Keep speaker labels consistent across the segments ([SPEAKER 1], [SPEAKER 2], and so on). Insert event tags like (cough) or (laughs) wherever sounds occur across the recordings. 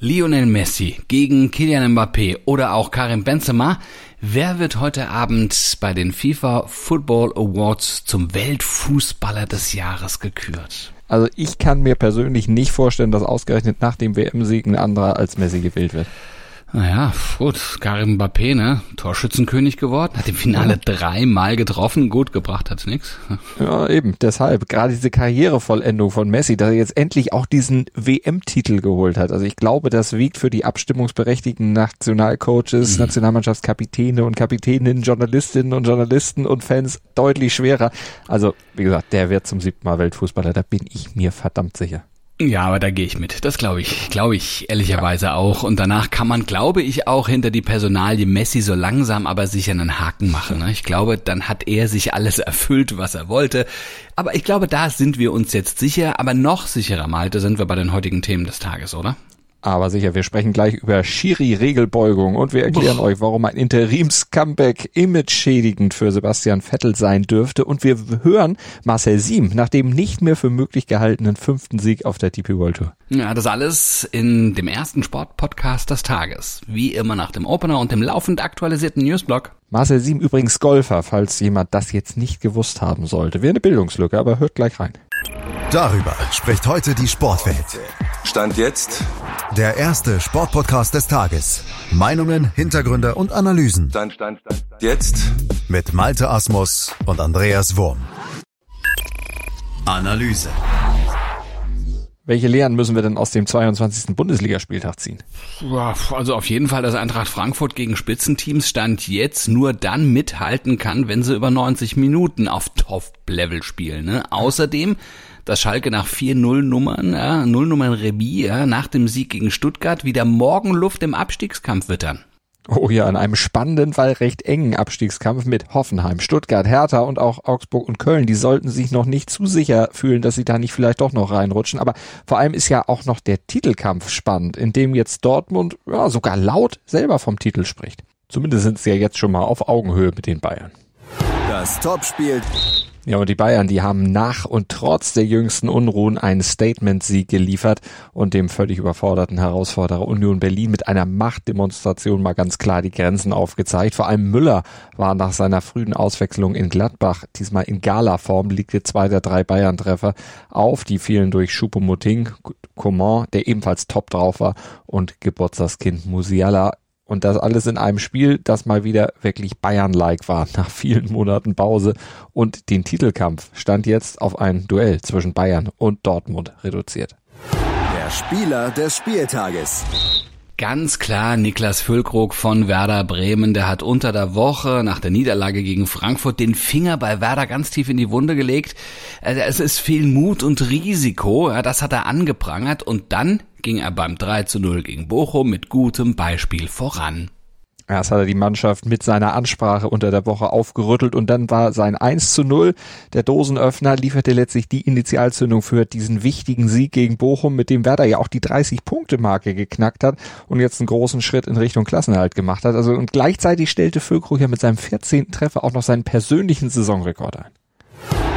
[SPEAKER 1] Lionel Messi gegen Kylian Mbappé oder auch Karim Benzema. Wer wird heute Abend bei den FIFA Football Awards zum Weltfußballer des Jahres gekürt?
[SPEAKER 2] Also ich kann mir persönlich nicht vorstellen, dass ausgerechnet nach dem WM-Sieg ein anderer als Messi gewählt wird.
[SPEAKER 1] Naja, gut, Karim Mbappé, ne? Torschützenkönig geworden, hat im Finale ja. dreimal getroffen, gut gebracht hat's nix.
[SPEAKER 2] Ja, eben, deshalb, gerade diese Karrierevollendung von Messi, dass er jetzt endlich auch diesen WM-Titel geholt hat. Also ich glaube, das wiegt für die abstimmungsberechtigten Nationalcoaches, mhm. Nationalmannschaftskapitäne und Kapitäninnen, Journalistinnen und Journalisten und Fans deutlich schwerer. Also, wie gesagt, der wird zum siebten Mal Weltfußballer, da bin ich mir verdammt sicher.
[SPEAKER 1] Ja, aber da gehe ich mit. Das glaube ich, glaube ich ehrlicherweise auch. Und danach kann man, glaube ich, auch hinter die Personalie Messi so langsam aber sicher einen Haken machen. Ne? Ich glaube, dann hat er sich alles erfüllt, was er wollte. Aber ich glaube, da sind wir uns jetzt sicher. Aber noch sicherer, Malte, sind wir bei den heutigen Themen des Tages, oder?
[SPEAKER 2] Aber sicher, wir sprechen gleich über Schiri-Regelbeugung und wir erklären Uff. euch, warum ein Interims-Comeback image-schädigend für Sebastian Vettel sein dürfte. Und wir hören Marcel Siem nach dem nicht mehr für möglich gehaltenen fünften Sieg auf der DP World Tour.
[SPEAKER 1] Ja, das alles in dem ersten Sport-Podcast des Tages. Wie immer nach dem Opener und dem laufend aktualisierten Newsblog.
[SPEAKER 2] Marcel Siem übrigens Golfer, falls jemand das jetzt nicht gewusst haben sollte. Wäre eine Bildungslücke, aber hört gleich rein.
[SPEAKER 3] Darüber spricht heute die Sportwelt.
[SPEAKER 4] Stand jetzt
[SPEAKER 3] der erste Sportpodcast des Tages. Meinungen, Hintergründe und Analysen.
[SPEAKER 4] Stand, stand, stand. Jetzt
[SPEAKER 3] mit Malte Asmus und Andreas Wurm.
[SPEAKER 4] Analyse.
[SPEAKER 2] Welche Lehren müssen wir denn aus dem 22. Bundesligaspieltag ziehen?
[SPEAKER 1] Also auf jeden Fall, dass Eintracht Frankfurt gegen Spitzenteams stand jetzt nur dann mithalten kann, wenn sie über 90 Minuten auf Top-Level spielen. Ne? Außerdem dass Schalke nach vier Nullnummern, ja, Nullnummern Remis, ja, nach dem Sieg gegen Stuttgart wieder Morgenluft im Abstiegskampf wittern.
[SPEAKER 2] Oh ja, in einem spannenden, weil recht engen Abstiegskampf mit Hoffenheim, Stuttgart, Hertha und auch Augsburg und Köln. Die sollten sich noch nicht zu sicher fühlen, dass sie da nicht vielleicht doch noch reinrutschen. Aber vor allem ist ja auch noch der Titelkampf spannend, in dem jetzt Dortmund ja, sogar laut selber vom Titel spricht. Zumindest sind sie ja jetzt schon mal auf Augenhöhe mit den Bayern.
[SPEAKER 3] Das Topspiel
[SPEAKER 2] ja, und die Bayern, die haben nach und trotz der jüngsten Unruhen einen Statement-Sieg geliefert und dem völlig überforderten Herausforderer Union Berlin mit einer Machtdemonstration mal ganz klar die Grenzen aufgezeigt. Vor allem Müller war nach seiner frühen Auswechslung in Gladbach, diesmal in Gala-Form, legte zwei der drei Bayern-Treffer auf. Die fielen durch Choupo-Moting, Coman, der ebenfalls top drauf war, und Geburtstagskind Musiala und das alles in einem Spiel, das mal wieder wirklich Bayern-like war, (laughs) nach vielen Monaten Pause. Und den Titelkampf stand jetzt auf ein Duell zwischen Bayern und Dortmund reduziert.
[SPEAKER 3] Der Spieler des Spieltages.
[SPEAKER 1] Ganz klar Niklas Füllkrug von Werder Bremen, der hat unter der Woche nach der Niederlage gegen Frankfurt den Finger bei Werder ganz tief in die Wunde gelegt. Also es ist viel Mut und Risiko, das hat er angeprangert und dann ging er beim 3 zu 0 gegen Bochum mit gutem Beispiel voran.
[SPEAKER 2] Erst hat er die Mannschaft mit seiner Ansprache unter der Woche aufgerüttelt und dann war sein 1 zu 0. Der Dosenöffner lieferte letztlich die Initialzündung für diesen wichtigen Sieg gegen Bochum, mit dem Werder ja auch die 30-Punkte-Marke geknackt hat und jetzt einen großen Schritt in Richtung Klassenerhalt gemacht hat. Also und gleichzeitig stellte Füllkrug ja mit seinem 14. Treffer auch noch seinen persönlichen Saisonrekord ein.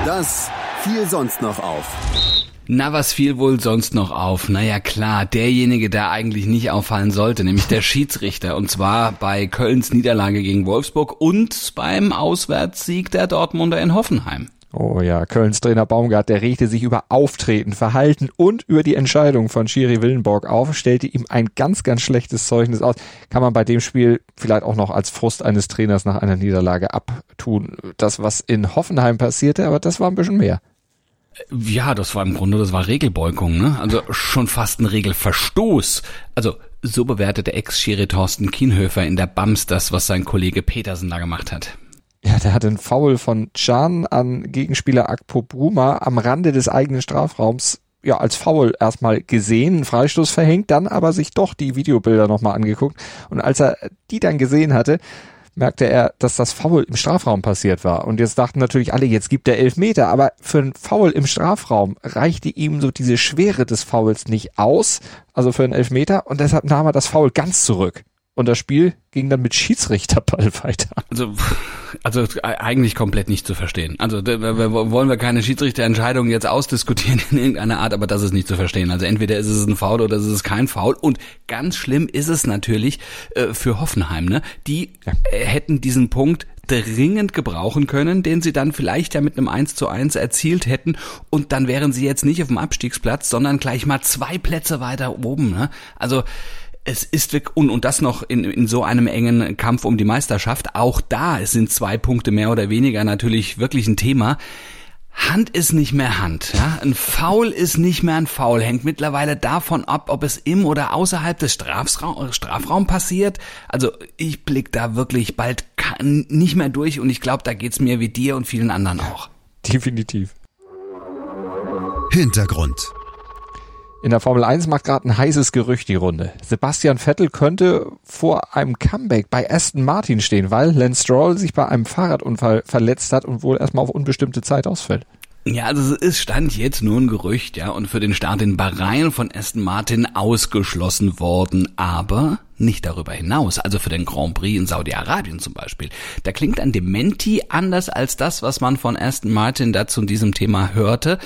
[SPEAKER 3] Das fiel sonst noch auf.
[SPEAKER 1] Na, was fiel wohl sonst noch auf? Naja, klar, derjenige, der eigentlich nicht auffallen sollte, nämlich der (laughs) Schiedsrichter. Und zwar bei Kölns Niederlage gegen Wolfsburg und beim Auswärtssieg der Dortmunder in Hoffenheim.
[SPEAKER 2] Oh ja, Kölns Trainer Baumgart, der regte sich über Auftreten, Verhalten und über die Entscheidung von Schiri Willenborg auf, stellte ihm ein ganz, ganz schlechtes Zeugnis aus. Kann man bei dem Spiel vielleicht auch noch als Frust eines Trainers nach einer Niederlage abtun. Das, was in Hoffenheim passierte, aber das war ein bisschen mehr.
[SPEAKER 1] Ja, das war im Grunde, das war Regelbeugung, ne? Also schon fast ein Regelverstoß. Also so bewertete Ex-Schiri Thorsten Kienhöfer in der BAMS das, was sein Kollege Petersen da gemacht hat.
[SPEAKER 2] Ja, der hat einen Foul von Can an Gegenspieler Akpo Bruma am Rande des eigenen Strafraums ja als Foul erstmal gesehen, einen Freistoß verhängt, dann aber sich doch die Videobilder nochmal angeguckt und als er die dann gesehen hatte, merkte er, dass das Foul im Strafraum passiert war. Und jetzt dachten natürlich alle, jetzt gibt er elf Meter, aber für ein Foul im Strafraum reichte ihm so diese Schwere des Fouls nicht aus, also für einen Elfmeter, und deshalb nahm er das Foul ganz zurück. Und das Spiel ging dann mit Schiedsrichterball (laughs) weiter.
[SPEAKER 1] Also, also eigentlich komplett nicht zu verstehen. Also wollen wir keine Schiedsrichterentscheidung jetzt ausdiskutieren in irgendeiner Art, aber das ist nicht zu verstehen. Also entweder ist es ein Foul oder ist es ist kein Foul. Und ganz schlimm ist es natürlich äh, für Hoffenheim. Ne? Die ja. äh, hätten diesen Punkt dringend gebrauchen können, den sie dann vielleicht ja mit einem 1 zu 1 erzielt hätten und dann wären sie jetzt nicht auf dem Abstiegsplatz, sondern gleich mal zwei Plätze weiter oben. Ne? Also es ist wirklich, und, und das noch in, in so einem engen Kampf um die Meisterschaft, auch da sind zwei Punkte mehr oder weniger natürlich wirklich ein Thema. Hand ist nicht mehr Hand. Ja? Ein Foul ist nicht mehr ein Foul. Hängt mittlerweile davon ab, ob es im oder außerhalb des Strafraum, Strafraum passiert. Also ich blick da wirklich bald nicht mehr durch und ich glaube, da geht's mir wie dir und vielen anderen auch.
[SPEAKER 2] Definitiv.
[SPEAKER 3] Hintergrund.
[SPEAKER 2] In der Formel 1 macht gerade ein heißes Gerücht die Runde. Sebastian Vettel könnte vor einem Comeback bei Aston Martin stehen, weil Lance Stroll sich bei einem Fahrradunfall verletzt hat und wohl erstmal auf unbestimmte Zeit ausfällt.
[SPEAKER 1] Ja, also es stand jetzt nur ein Gerücht, ja, und für den Start in Bahrain von Aston Martin ausgeschlossen worden, aber nicht darüber hinaus, also für den Grand Prix in Saudi-Arabien zum Beispiel. Da klingt ein Dementi anders als das, was man von Aston Martin dazu in diesem Thema hörte.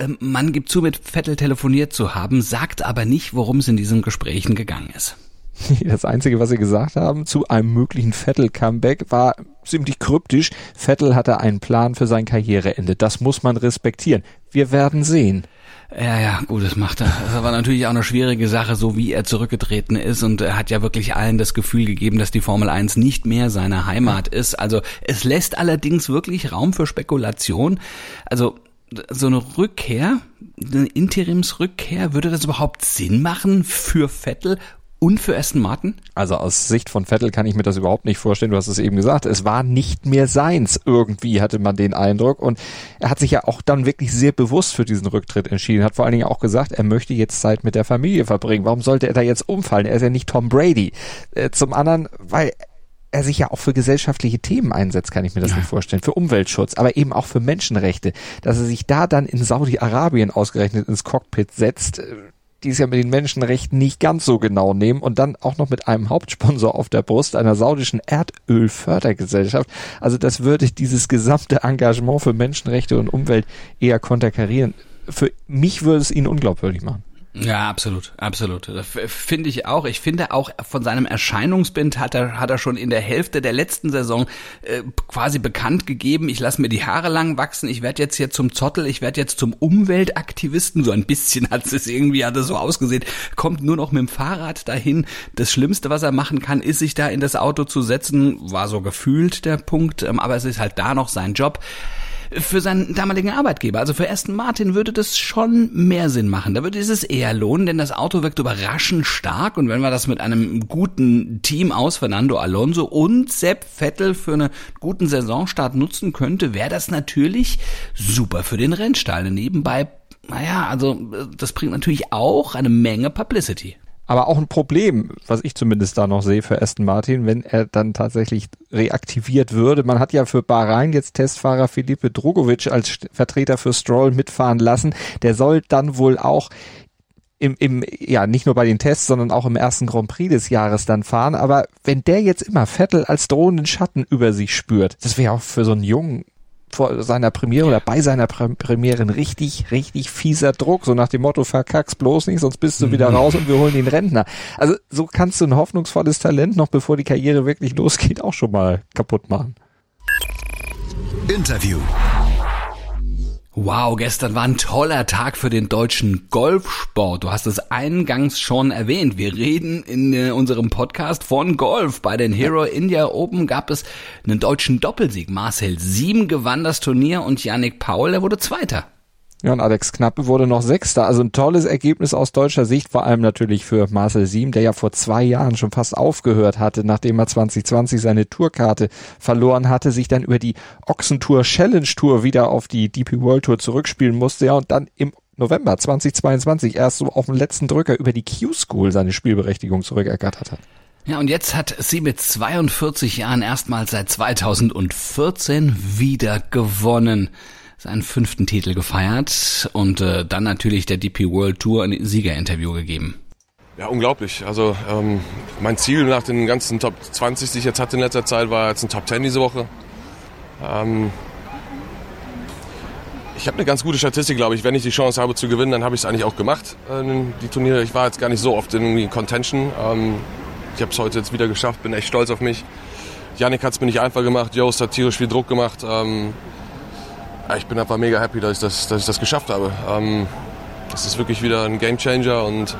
[SPEAKER 1] Ähm, man gibt zu, mit Vettel telefoniert zu haben, sagt aber nicht, worum es in diesen Gesprächen gegangen ist. (laughs)
[SPEAKER 2] Das Einzige, was sie gesagt haben zu einem möglichen Vettel-Comeback, war ziemlich kryptisch. Vettel hatte einen Plan für sein Karriereende. Das muss man respektieren. Wir werden sehen.
[SPEAKER 1] Ja, ja, gut, das macht er. Das war natürlich auch eine schwierige Sache, so wie er zurückgetreten ist und er hat ja wirklich allen das Gefühl gegeben, dass die Formel 1 nicht mehr seine Heimat ist. Also es lässt allerdings wirklich Raum für Spekulation. Also so eine Rückkehr, eine Interimsrückkehr, würde das überhaupt Sinn machen für Vettel und für Aston Martin?
[SPEAKER 2] Also aus Sicht von Vettel kann ich mir das überhaupt nicht vorstellen. Du hast es eben gesagt. Es war nicht mehr seins. Irgendwie hatte man den Eindruck. Und er hat sich ja auch dann wirklich sehr bewusst für diesen Rücktritt entschieden. Hat vor allen Dingen auch gesagt, er möchte jetzt Zeit mit der Familie verbringen. Warum sollte er da jetzt umfallen? Er ist ja nicht Tom Brady. Äh, zum anderen, weil er sich ja auch für gesellschaftliche Themen einsetzt, kann ich mir das ja. nicht vorstellen. Für Umweltschutz, aber eben auch für Menschenrechte. Dass er sich da dann in Saudi-Arabien ausgerechnet ins Cockpit setzt, äh, die es ja mit den Menschenrechten nicht ganz so genau nehmen und dann auch noch mit einem Hauptsponsor auf der Brust, einer saudischen Erdölfördergesellschaft. Also das würde dieses gesamte Engagement für Menschenrechte und Umwelt eher konterkarieren. Für mich würde es ihn unglaubwürdig machen.
[SPEAKER 1] Ja, absolut, absolut. Finde ich auch. Ich finde auch von seinem Erscheinungsbild hat er, hat er schon in der Hälfte der letzten Saison äh, quasi bekannt gegeben, ich lasse mir die Haare lang wachsen, ich werde jetzt hier zum Zottel, ich werde jetzt zum Umweltaktivisten. So ein bisschen hat es irgendwie, hat es so ausgesehen. Kommt nur noch mit dem Fahrrad dahin. Das Schlimmste, was er machen kann, ist sich da in das Auto zu setzen. War so gefühlt der Punkt, ähm, aber es ist halt da noch sein Job für seinen damaligen Arbeitgeber. Also für Aston Martin würde das schon mehr Sinn machen. Da würde es eher lohnen, denn das Auto wirkt überraschend stark und wenn wir das mit einem guten Team aus Fernando Alonso und Sepp Vettel für einen guten Saisonstart nutzen könnte, wäre das natürlich super für den Rennstall. Nebenbei, naja, also das bringt natürlich auch eine Menge Publicity
[SPEAKER 2] aber auch ein Problem, was ich zumindest da noch sehe für Aston Martin, wenn er dann tatsächlich reaktiviert würde. Man hat ja für Bahrain jetzt Testfahrer Felipe Drogovic als Vertreter für Stroll mitfahren lassen. Der soll dann wohl auch im, im, ja, nicht nur bei den Tests, sondern auch im ersten Grand Prix des Jahres dann fahren. Aber wenn der jetzt immer Vettel als drohenden Schatten über sich spürt, das wäre auch für so einen jungen vor seiner Premiere oder bei seiner Premiere ein richtig, richtig fieser Druck, so nach dem Motto, verkack's bloß nicht, sonst bist du wieder mhm. raus und wir holen den Rentner. Also so kannst du ein hoffnungsvolles Talent noch, bevor die Karriere wirklich losgeht, auch schon mal kaputt machen.
[SPEAKER 3] Interview.
[SPEAKER 1] Wow, gestern war ein toller Tag für den deutschen Golfsport. Du hast es eingangs schon erwähnt. Wir reden in äh, unserem Podcast von Golf. Bei den Hero India Open gab es einen deutschen Doppelsieg. Marcel Sieben gewann das Turnier und Yannick Paul, der wurde Zweiter.
[SPEAKER 2] Ja, und Alex Knappe wurde noch Sechster. Also ein tolles Ergebnis aus deutscher Sicht, vor allem natürlich für Marcel Siem, der ja vor zwei Jahren schon fast aufgehört hatte, nachdem er 2020 seine Tourkarte verloren hatte, sich dann über die Ochsentour Challenge Tour wieder auf die DP World Tour zurückspielen musste, ja, und dann im November 2022 erst so auf dem letzten Drücker über die Q-School seine Spielberechtigung zurückergattert hat.
[SPEAKER 1] Ja, und jetzt hat sie mit 42 Jahren erstmals seit 2014 wieder gewonnen seinen fünften Titel gefeiert und äh, dann natürlich der DP World Tour ein Siegerinterview gegeben.
[SPEAKER 4] Ja, unglaublich. Also ähm, mein Ziel nach den ganzen Top 20, die ich jetzt hatte in letzter Zeit, war jetzt ein Top 10 diese Woche. Ähm, ich habe eine ganz gute Statistik, glaube ich. Wenn ich die Chance habe zu gewinnen, dann habe ich es eigentlich auch gemacht. Äh, die Turniere. Ich war jetzt gar nicht so oft in Contention. Ähm, ich habe es heute jetzt wieder geschafft, bin echt stolz auf mich. Yannick hat es mir nicht einfach gemacht, Jost hat tierisch viel Druck gemacht. Ähm, ich bin einfach mega happy, dass ich das, dass ich das geschafft habe. Ähm, das ist wirklich wieder ein Game Changer und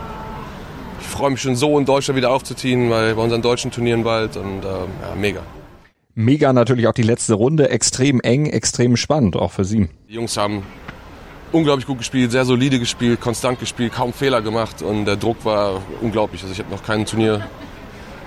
[SPEAKER 4] ich freue mich schon so in Deutschland wieder aufzuziehen, weil bei unseren deutschen Turnieren bald und äh, ja, mega.
[SPEAKER 2] Mega natürlich auch die letzte Runde, extrem eng, extrem spannend, auch für Sie.
[SPEAKER 4] Die Jungs haben unglaublich gut gespielt, sehr solide gespielt, konstant gespielt, kaum Fehler gemacht und der Druck war unglaublich. Also ich habe noch kein Turnier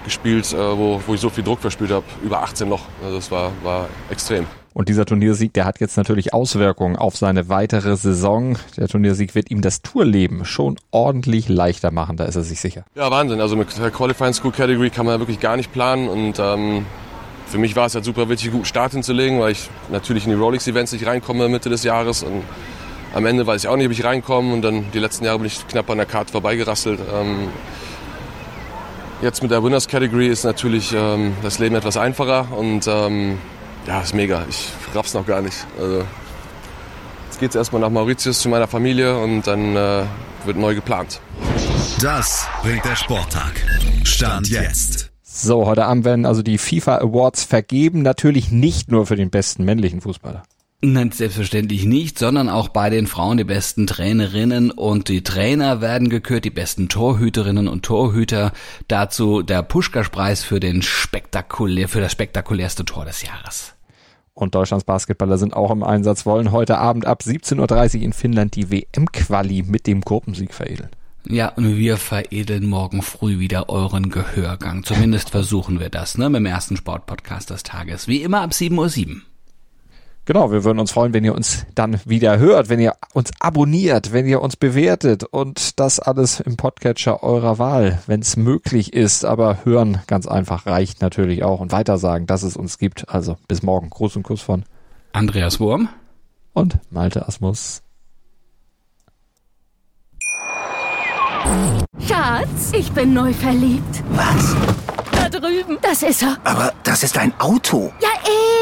[SPEAKER 4] gespielt, äh, wo, wo ich so viel Druck verspielt habe, über 18 noch. Also das war, war extrem.
[SPEAKER 2] Und dieser Turniersieg, der hat jetzt natürlich Auswirkungen auf seine weitere Saison. Der Turniersieg wird ihm das Tourleben schon ordentlich leichter machen, da ist er sich sicher.
[SPEAKER 4] Ja, Wahnsinn. Also mit der Qualifying School Category kann man wirklich gar nicht planen und ähm, für mich war es halt super wichtig, einen guten Start hinzulegen, weil ich natürlich in die Rolex Events nicht reinkomme Mitte des Jahres und am Ende weiß ich auch nicht, ob ich reinkomme und dann die letzten Jahre bin ich knapp an der Karte vorbeigerasselt. Ähm, jetzt mit der Winners Category ist natürlich ähm, das Leben etwas einfacher und ähm, ja, ist mega. Ich raff's noch gar nicht. Also, jetzt geht's erstmal nach Mauritius zu meiner Familie und dann äh, wird neu geplant.
[SPEAKER 3] Das bringt der Sporttag. Stand jetzt.
[SPEAKER 2] So, heute Abend werden also die FIFA Awards vergeben, natürlich nicht nur für den besten männlichen Fußballer.
[SPEAKER 1] Nein, selbstverständlich nicht, sondern auch bei den Frauen die besten Trainerinnen und die Trainer werden gekürt, die besten Torhüterinnen und Torhüter. Dazu der Puschkasch-Preis für den spektakulär, für das spektakulärste Tor des Jahres.
[SPEAKER 2] Und Deutschlands Basketballer sind auch im Einsatz, wollen heute Abend ab 17.30 Uhr in Finnland die WM-Quali mit dem Gruppensieg veredeln.
[SPEAKER 1] Ja, und wir veredeln morgen früh wieder euren Gehörgang. Zumindest versuchen wir das, ne, mit dem ersten Sportpodcast des Tages. Wie immer ab 7.07 Uhr.
[SPEAKER 2] Genau, wir würden uns freuen, wenn ihr uns dann wieder hört, wenn ihr uns abonniert, wenn ihr uns bewertet und das alles im Podcatcher eurer Wahl, wenn es möglich ist. Aber hören ganz einfach reicht natürlich auch und weitersagen, dass es uns gibt. Also bis morgen. Gruß und Kuss von
[SPEAKER 1] Andreas Wurm
[SPEAKER 2] und Malte Asmus.
[SPEAKER 5] Schatz, ich bin neu verliebt.
[SPEAKER 6] Was?
[SPEAKER 5] Da drüben. Das ist er.
[SPEAKER 6] Aber das ist ein Auto.
[SPEAKER 5] Ja,